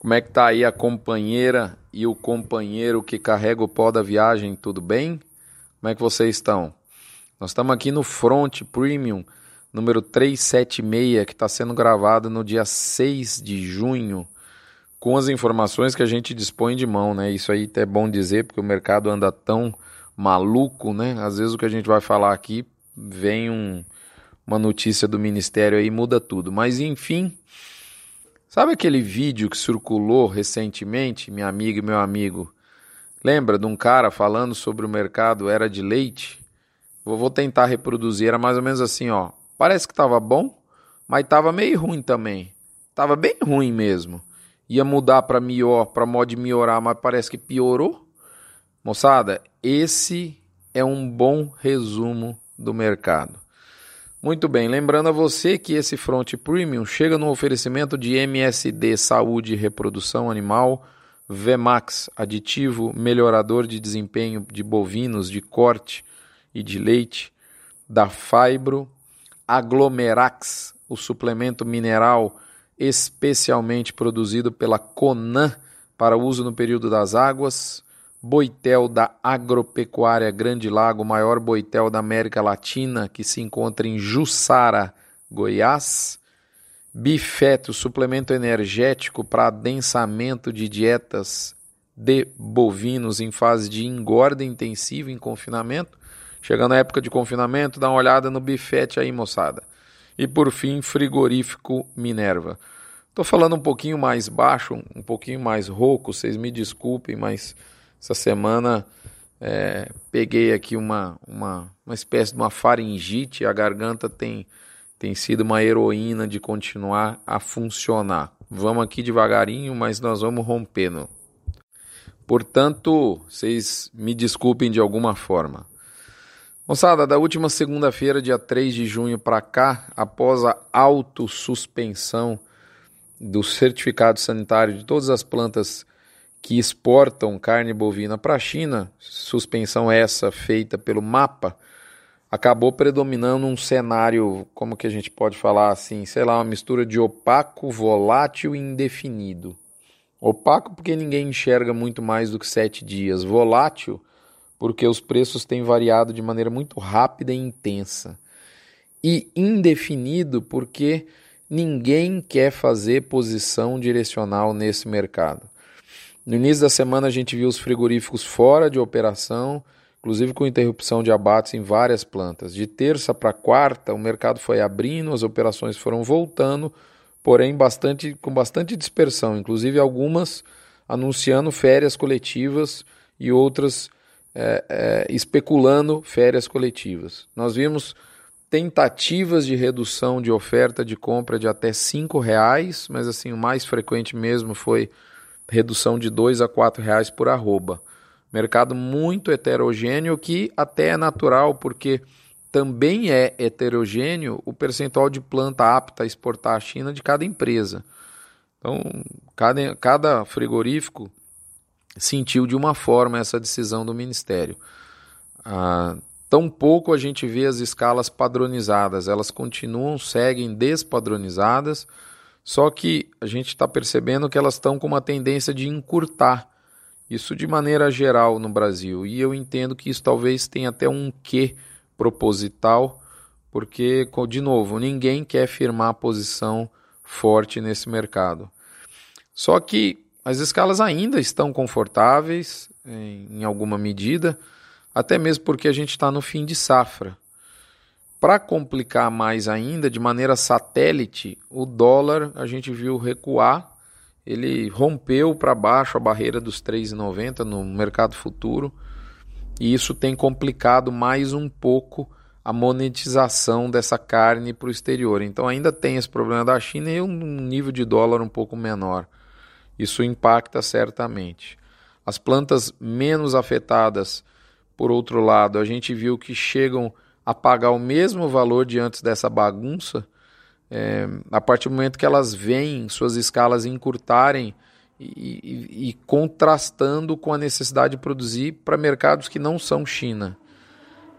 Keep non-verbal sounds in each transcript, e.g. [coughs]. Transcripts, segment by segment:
Como é que tá aí a companheira e o companheiro que carrega o pó da viagem? Tudo bem? Como é que vocês estão? Nós estamos aqui no Front Premium número 376, que está sendo gravado no dia 6 de junho, com as informações que a gente dispõe de mão, né? Isso aí é bom dizer, porque o mercado anda tão maluco, né? Às vezes o que a gente vai falar aqui vem um, uma notícia do ministério aí e muda tudo. Mas enfim, Sabe aquele vídeo que circulou recentemente, minha amiga e meu amigo? Lembra de um cara falando sobre o mercado era de leite? Vou tentar reproduzir, era mais ou menos assim, ó. Parece que estava bom, mas estava meio ruim também. Tava bem ruim mesmo. Ia mudar para melhor, para modo melhorar, mas parece que piorou. Moçada, esse é um bom resumo do mercado. Muito bem, lembrando a você que esse Front Premium chega no oferecimento de MSD Saúde e Reprodução Animal, VMAX, aditivo melhorador de desempenho de bovinos de corte e de leite, da Fibro, Aglomerax, o suplemento mineral especialmente produzido pela Conan para uso no período das águas, boitel da Agropecuária Grande Lago, maior boitel da América Latina, que se encontra em Jussara, Goiás. Bifeto, suplemento energético para adensamento de dietas de bovinos em fase de engorda intensiva em confinamento. Chegando a época de confinamento, dá uma olhada no bifete aí, moçada. E por fim, frigorífico Minerva. Estou falando um pouquinho mais baixo, um pouquinho mais rouco, vocês me desculpem, mas essa semana é, peguei aqui uma, uma, uma espécie de uma faringite, a garganta tem, tem sido uma heroína de continuar a funcionar. Vamos aqui devagarinho, mas nós vamos rompendo. Portanto, vocês me desculpem de alguma forma. Moçada, da última segunda-feira, dia 3 de junho para cá, após a autossuspensão do certificado sanitário de todas as plantas que exportam carne bovina para a China, suspensão essa feita pelo MAPA, acabou predominando um cenário, como que a gente pode falar assim, sei lá, uma mistura de opaco, volátil e indefinido. Opaco porque ninguém enxerga muito mais do que sete dias. Volátil porque os preços têm variado de maneira muito rápida e intensa. E indefinido porque ninguém quer fazer posição direcional nesse mercado. No início da semana a gente viu os frigoríficos fora de operação, inclusive com interrupção de abates em várias plantas. De terça para quarta, o mercado foi abrindo, as operações foram voltando, porém bastante, com bastante dispersão, inclusive algumas anunciando férias coletivas e outras é, é, especulando férias coletivas. Nós vimos tentativas de redução de oferta de compra de até cinco reais, mas assim o mais frequente mesmo foi redução de dois a quatro reais por arroba. Mercado muito heterogêneo que até é natural porque também é heterogêneo o percentual de planta apta a exportar à China de cada empresa. Então, cada, cada frigorífico sentiu de uma forma essa decisão do Ministério. Ah, Tampouco a gente vê as escalas padronizadas, elas continuam, seguem despadronizadas, só que a gente está percebendo que elas estão com uma tendência de encurtar. Isso de maneira geral no Brasil. E eu entendo que isso talvez tenha até um quê proposital, porque, de novo, ninguém quer firmar posição forte nesse mercado. Só que as escalas ainda estão confortáveis, em alguma medida até mesmo porque a gente está no fim de safra. Para complicar mais ainda, de maneira satélite, o dólar a gente viu recuar, ele rompeu para baixo a barreira dos 3,90 no mercado futuro, e isso tem complicado mais um pouco a monetização dessa carne para o exterior. Então ainda tem esse problema da China e um nível de dólar um pouco menor. Isso impacta certamente. As plantas menos afetadas por outro lado, a gente viu que chegam a pagar o mesmo valor de antes dessa bagunça, é, a partir do momento que elas veem suas escalas encurtarem e, e, e contrastando com a necessidade de produzir para mercados que não são China.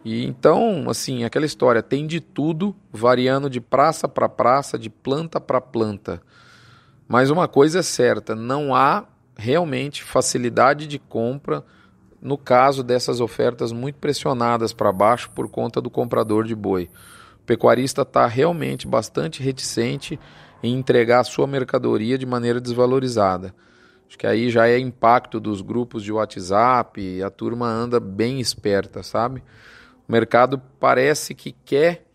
E então, assim, aquela história tem de tudo, variando de praça para praça, de planta para planta. Mas uma coisa é certa, não há realmente facilidade de compra no caso dessas ofertas muito pressionadas para baixo por conta do comprador de boi. O pecuarista está realmente bastante reticente em entregar a sua mercadoria de maneira desvalorizada. Acho que aí já é impacto dos grupos de WhatsApp, a turma anda bem esperta, sabe? O mercado parece que quer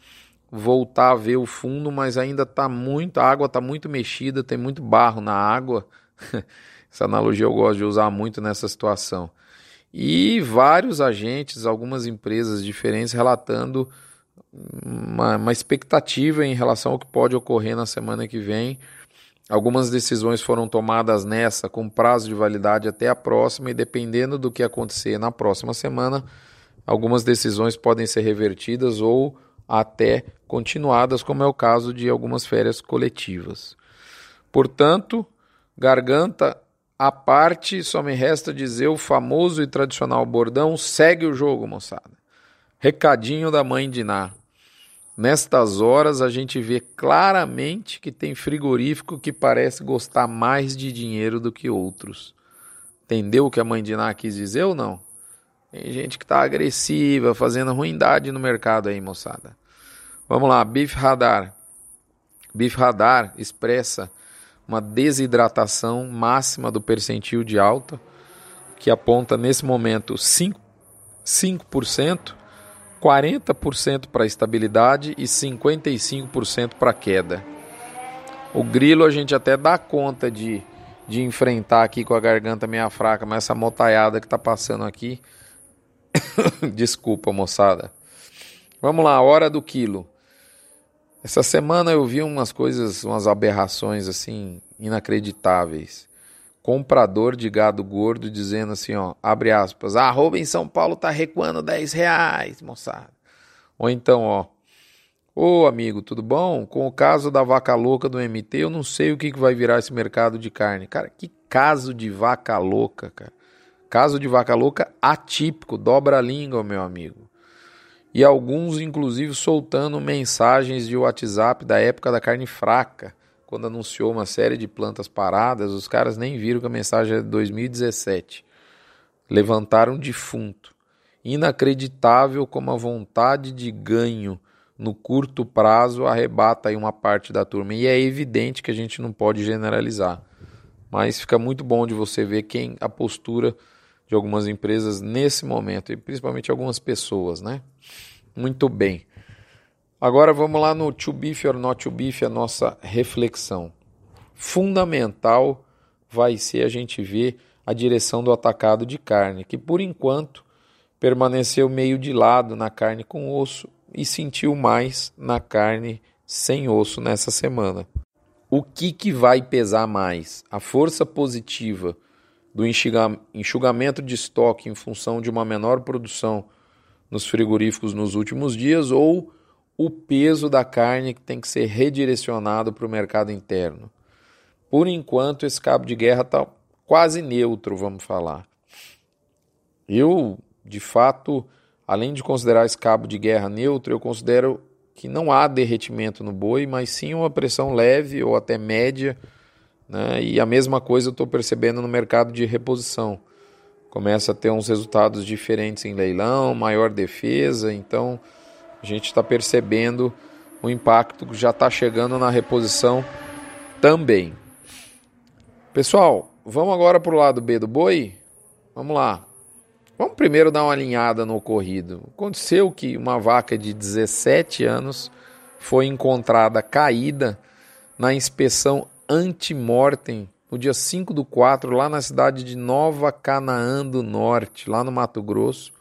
voltar a ver o fundo, mas ainda está muito, a água está muito mexida, tem muito barro na água. [laughs] Essa analogia eu gosto de usar muito nessa situação. E vários agentes, algumas empresas diferentes relatando uma, uma expectativa em relação ao que pode ocorrer na semana que vem. Algumas decisões foram tomadas nessa com prazo de validade até a próxima, e dependendo do que acontecer na próxima semana, algumas decisões podem ser revertidas ou até continuadas, como é o caso de algumas férias coletivas. Portanto, garganta à parte, só me resta dizer o famoso e tradicional bordão: segue o jogo, moçada. Recadinho da mãe de Ná. Nestas horas a gente vê claramente que tem frigorífico que parece gostar mais de dinheiro do que outros. Entendeu o que a mãe de Ná quis dizer ou não? Tem gente que está agressiva, fazendo ruindade no mercado aí, moçada. Vamos lá, Beef Radar. Beef Radar expressa uma desidratação máxima do percentil de alta, que aponta nesse momento 5%, 5% 40% para estabilidade e 55% para queda. O grilo a gente até dá conta de, de enfrentar aqui com a garganta meia fraca, mas essa motaiada que está passando aqui [coughs] Desculpa, moçada. Vamos lá, hora do quilo. Essa semana eu vi umas coisas, umas aberrações assim inacreditáveis. Comprador de gado gordo dizendo assim, ó, abre aspas, a arroba em São Paulo tá recuando 10 reais, moçada. Ou então, ó, ô amigo, tudo bom? Com o caso da vaca louca do MT, eu não sei o que, que vai virar esse mercado de carne. Cara, que caso de vaca louca, cara. Caso de vaca louca atípico, dobra a língua, meu amigo. E alguns, inclusive, soltando mensagens de WhatsApp da época da carne fraca, quando anunciou uma série de plantas paradas, os caras nem viram que a mensagem é de 2017. Levantaram defunto. Inacreditável como a vontade de ganho no curto prazo arrebata aí uma parte da turma. E é evidente que a gente não pode generalizar. Mas fica muito bom de você ver quem a postura de algumas empresas nesse momento, e principalmente algumas pessoas, né? Muito bem. Agora vamos lá no to beef or not to beef, a nossa reflexão. Fundamental vai ser a gente ver a direção do atacado de carne, que por enquanto permaneceu meio de lado na carne com osso e sentiu mais na carne sem osso nessa semana. O que, que vai pesar mais? A força positiva do enxugamento de estoque em função de uma menor produção nos frigoríficos nos últimos dias ou o peso da carne que tem que ser redirecionado para o mercado interno. Por enquanto, esse cabo de guerra está quase neutro, vamos falar. Eu, de fato, além de considerar esse cabo de guerra neutro, eu considero que não há derretimento no boi, mas sim uma pressão leve ou até média né? E a mesma coisa eu estou percebendo no mercado de reposição. Começa a ter uns resultados diferentes em leilão, maior defesa, então a gente está percebendo o impacto que já está chegando na reposição também. Pessoal, vamos agora para o lado B do boi? Vamos lá. Vamos primeiro dar uma alinhada no ocorrido. Aconteceu que uma vaca de 17 anos foi encontrada caída na inspeção antemortem no dia 5 do 4, lá na cidade de Nova Canaã do Norte, lá no Mato Grosso.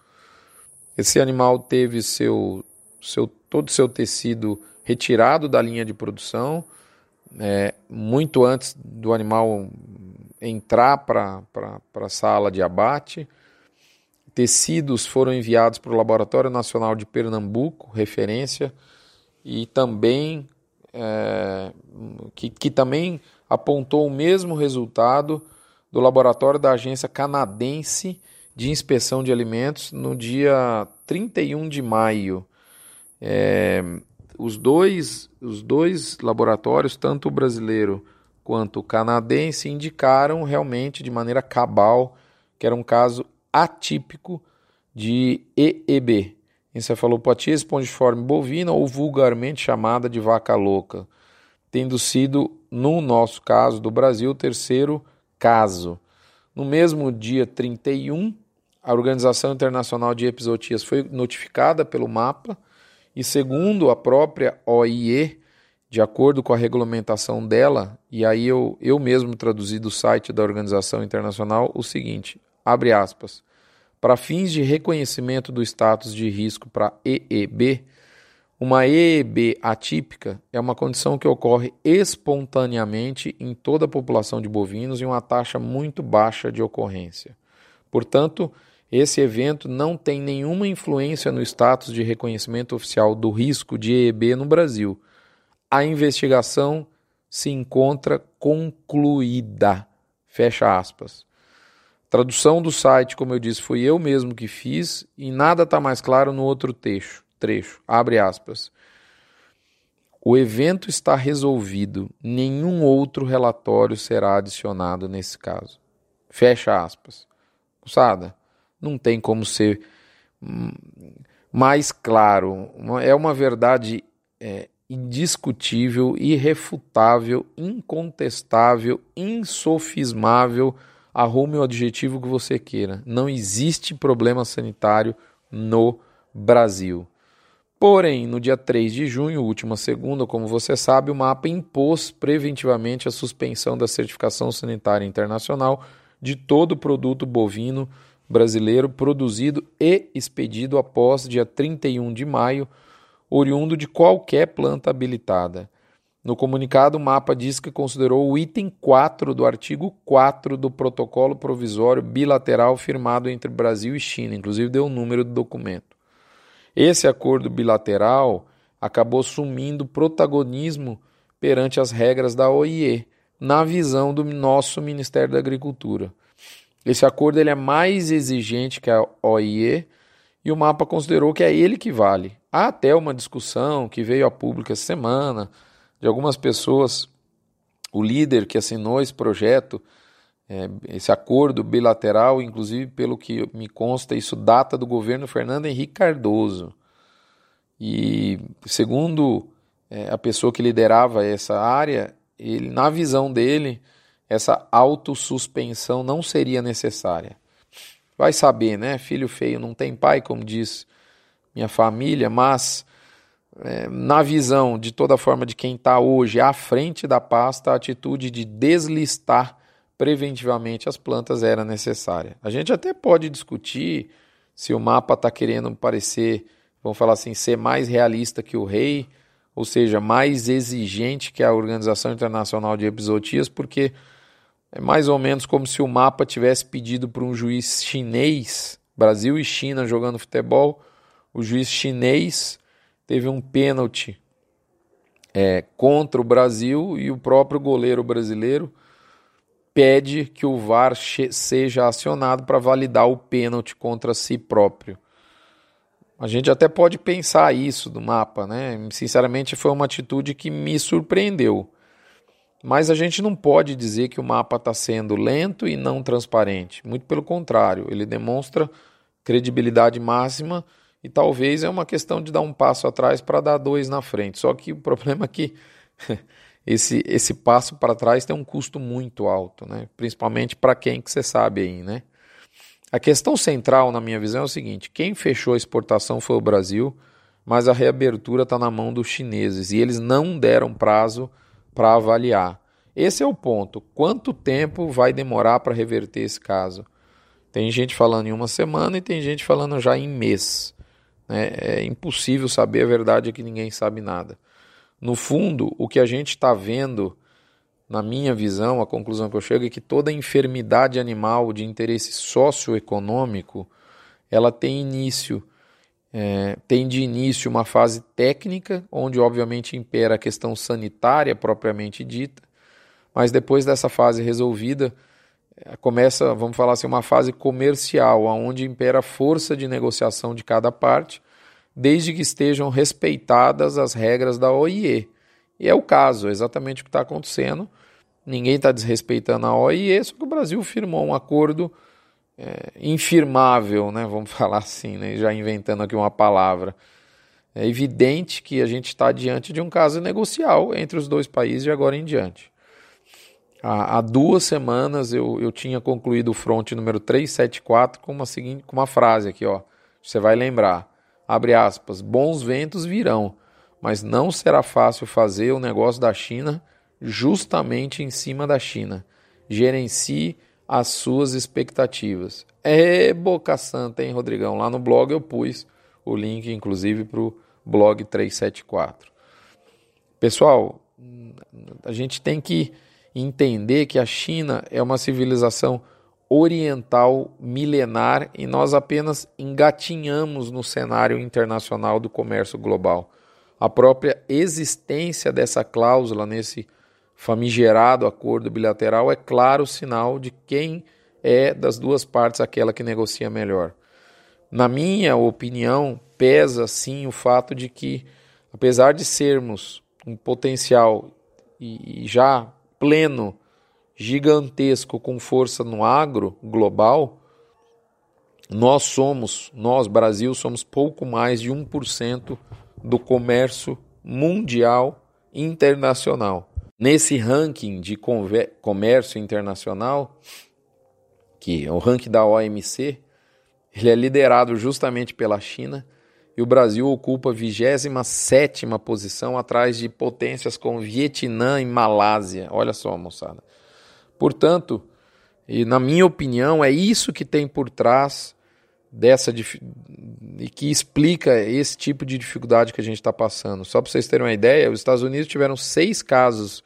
Esse animal teve seu, seu todo o seu tecido retirado da linha de produção, é, muito antes do animal entrar para a sala de abate. Tecidos foram enviados para o Laboratório Nacional de Pernambuco, referência, e também é, que, que também apontou o mesmo resultado do laboratório da Agência Canadense de Inspeção de Alimentos no dia 31 de maio. É, os, dois, os dois laboratórios, tanto o brasileiro quanto o canadense indicaram realmente de maneira cabal que era um caso atípico de EEB, encefalopatia espongiforme bovina ou vulgarmente chamada de vaca louca, tendo sido, no nosso caso do Brasil, o terceiro caso. No mesmo dia 31, a Organização Internacional de Episotias foi notificada pelo MAPA e, segundo a própria OIE, de acordo com a regulamentação dela, e aí eu, eu mesmo traduzi do site da Organização Internacional o seguinte: abre aspas. Para fins de reconhecimento do status de risco para EEB, uma EEB atípica é uma condição que ocorre espontaneamente em toda a população de bovinos em uma taxa muito baixa de ocorrência. Portanto, esse evento não tem nenhuma influência no status de reconhecimento oficial do risco de EEB no Brasil. A investigação se encontra concluída. Fecha aspas. Tradução do site, como eu disse, fui eu mesmo que fiz e nada está mais claro no outro trecho trecho. Abre aspas. O evento está resolvido, nenhum outro relatório será adicionado nesse caso. Fecha aspas. Moçada, não tem como ser mais claro. É uma verdade é, indiscutível, irrefutável, incontestável, insofismável. Arrume o adjetivo que você queira. Não existe problema sanitário no Brasil. Porém, no dia 3 de junho, última segunda, como você sabe, o MAPA impôs preventivamente a suspensão da certificação sanitária internacional de todo produto bovino brasileiro produzido e expedido após dia 31 de maio, oriundo de qualquer planta habilitada. No comunicado, o MAPA diz que considerou o item 4 do artigo 4 do protocolo provisório bilateral firmado entre Brasil e China, inclusive deu o número do documento. Esse acordo bilateral acabou sumindo protagonismo perante as regras da OIE, na visão do nosso Ministério da Agricultura. Esse acordo ele é mais exigente que a OIE e o mapa considerou que é ele que vale. Há até uma discussão que veio a público essa semana de algumas pessoas, o líder que assinou esse projeto é, esse acordo bilateral, inclusive pelo que me consta, isso data do governo Fernando Henrique Cardoso. E segundo é, a pessoa que liderava essa área, ele, na visão dele, essa autossuspensão não seria necessária. Vai saber, né? Filho feio não tem pai, como diz minha família, mas é, na visão de toda forma de quem está hoje à frente da pasta, a atitude de deslistar preventivamente as plantas era necessária. A gente até pode discutir se o mapa está querendo parecer, vamos falar assim, ser mais realista que o rei, ou seja, mais exigente que a Organização Internacional de Episotias, porque é mais ou menos como se o mapa tivesse pedido para um juiz chinês, Brasil e China jogando futebol, o juiz chinês teve um pênalti é, contra o Brasil e o próprio goleiro brasileiro pede que o VAR seja acionado para validar o pênalti contra si próprio. A gente até pode pensar isso do mapa, né? Sinceramente, foi uma atitude que me surpreendeu. Mas a gente não pode dizer que o mapa está sendo lento e não transparente. Muito pelo contrário, ele demonstra credibilidade máxima e talvez é uma questão de dar um passo atrás para dar dois na frente. Só que o problema é que [laughs] esse, esse passo para trás tem um custo muito alto, né? principalmente para quem que você sabe aí. Né? A questão central, na minha visão, é o seguinte: quem fechou a exportação foi o Brasil, mas a reabertura está na mão dos chineses e eles não deram prazo para avaliar. Esse é o ponto. Quanto tempo vai demorar para reverter esse caso? Tem gente falando em uma semana e tem gente falando já em mês. Né? É impossível saber, a verdade é que ninguém sabe nada. No fundo, o que a gente está vendo, na minha visão, a conclusão que eu chego é que toda enfermidade animal de interesse socioeconômico ela tem início, é, tem de início uma fase técnica, onde obviamente impera a questão sanitária propriamente dita, mas depois dessa fase resolvida, começa, vamos falar assim, uma fase comercial, onde impera a força de negociação de cada parte desde que estejam respeitadas as regras da OIE. E é o caso, é exatamente o que está acontecendo. ninguém está desrespeitando a OIE, só que o Brasil firmou um acordo é, infirmável, né? vamos [laughs] falar assim, né? já inventando aqui uma palavra. É evidente que a gente está diante de um caso negocial entre os dois países de agora em diante. Há, há duas semanas eu, eu tinha concluído o fronte número 374 com uma, seguinte, com uma frase aqui, ó. Você vai lembrar, abre aspas, bons ventos virão, mas não será fácil fazer o negócio da China justamente em cima da China. Gerencie as suas expectativas. É boca santa, hein, Rodrigão? Lá no blog eu pus o link, inclusive, para o blog 374. Pessoal, a gente tem que entender que a China é uma civilização oriental milenar e nós apenas engatinhamos no cenário internacional do comércio global. A própria existência dessa cláusula nesse famigerado acordo bilateral é claro sinal de quem é das duas partes aquela que negocia melhor. Na minha opinião, pesa sim o fato de que, apesar de sermos um potencial e já pleno, gigantesco, com força no agro global, nós somos, nós, Brasil, somos pouco mais de 1% do comércio mundial internacional. Nesse ranking de comércio internacional, que é o ranking da OMC, ele é liderado justamente pela China e o Brasil ocupa a 27 posição atrás de potências como Vietnã e Malásia. Olha só, moçada. Portanto, e na minha opinião, é isso que tem por trás dessa e que explica esse tipo de dificuldade que a gente está passando. Só para vocês terem uma ideia, os Estados Unidos tiveram seis casos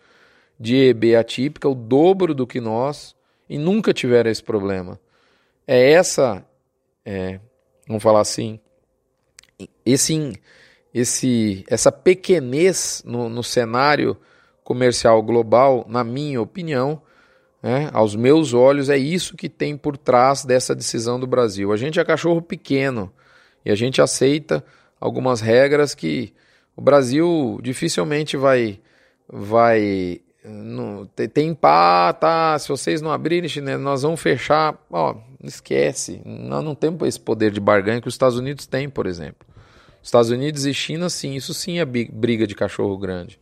de EB atípica, o dobro do que nós, e nunca tiveram esse problema. É essa, é, vamos falar assim, esse, esse, essa pequenez no, no cenário comercial global, na minha opinião, né, aos meus olhos, é isso que tem por trás dessa decisão do Brasil. A gente é cachorro pequeno e a gente aceita algumas regras que o Brasil dificilmente vai vai no, tem pá, tá, se vocês não abrirem, nós vamos fechar. Ó, esquece, nós não temos esse poder de barganha que os Estados Unidos têm, por exemplo. Estados Unidos e China, sim, isso sim é briga de cachorro grande.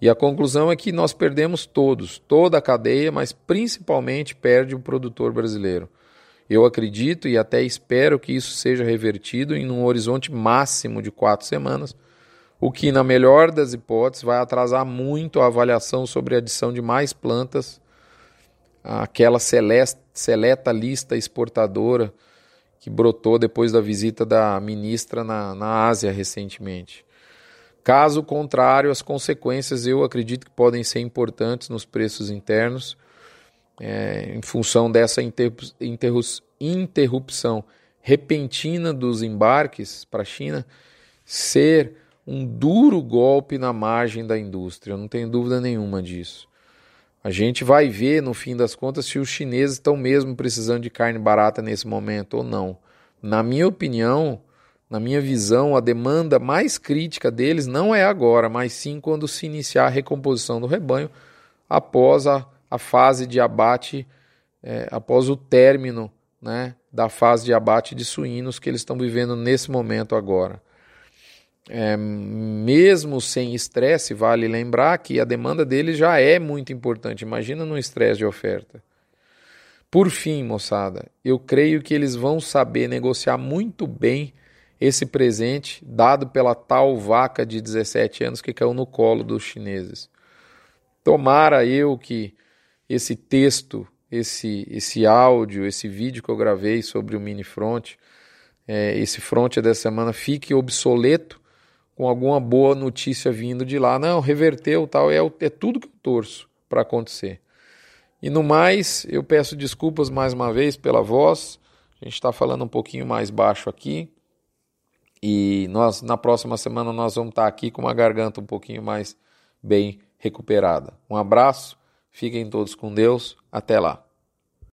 E a conclusão é que nós perdemos todos, toda a cadeia, mas principalmente perde o produtor brasileiro. Eu acredito e até espero que isso seja revertido em um horizonte máximo de quatro semanas, o que, na melhor das hipóteses, vai atrasar muito a avaliação sobre a adição de mais plantas àquela seleta lista exportadora que brotou depois da visita da ministra na, na Ásia recentemente. Caso contrário, as consequências eu acredito que podem ser importantes nos preços internos, é, em função dessa interrupção repentina dos embarques para a China, ser um duro golpe na margem da indústria, eu não tenho dúvida nenhuma disso. A gente vai ver, no fim das contas, se os chineses estão mesmo precisando de carne barata nesse momento ou não. Na minha opinião, na minha visão, a demanda mais crítica deles não é agora, mas sim quando se iniciar a recomposição do rebanho após a, a fase de abate, é, após o término né, da fase de abate de suínos que eles estão vivendo nesse momento agora. É, mesmo sem estresse, vale lembrar que a demanda deles já é muito importante. Imagina no estresse de oferta. Por fim, moçada, eu creio que eles vão saber negociar muito bem esse presente dado pela tal vaca de 17 anos que caiu no colo dos chineses. Tomara eu que esse texto, esse, esse áudio, esse vídeo que eu gravei sobre o mini front, é, esse front dessa semana fique obsoleto com alguma boa notícia vindo de lá. Não, reverteu tal. É, é tudo que eu torço para acontecer. E no mais, eu peço desculpas mais uma vez pela voz. A gente está falando um pouquinho mais baixo aqui. E nós na próxima semana nós vamos estar tá aqui com uma garganta um pouquinho mais bem recuperada. Um abraço, fiquem todos com Deus, até lá.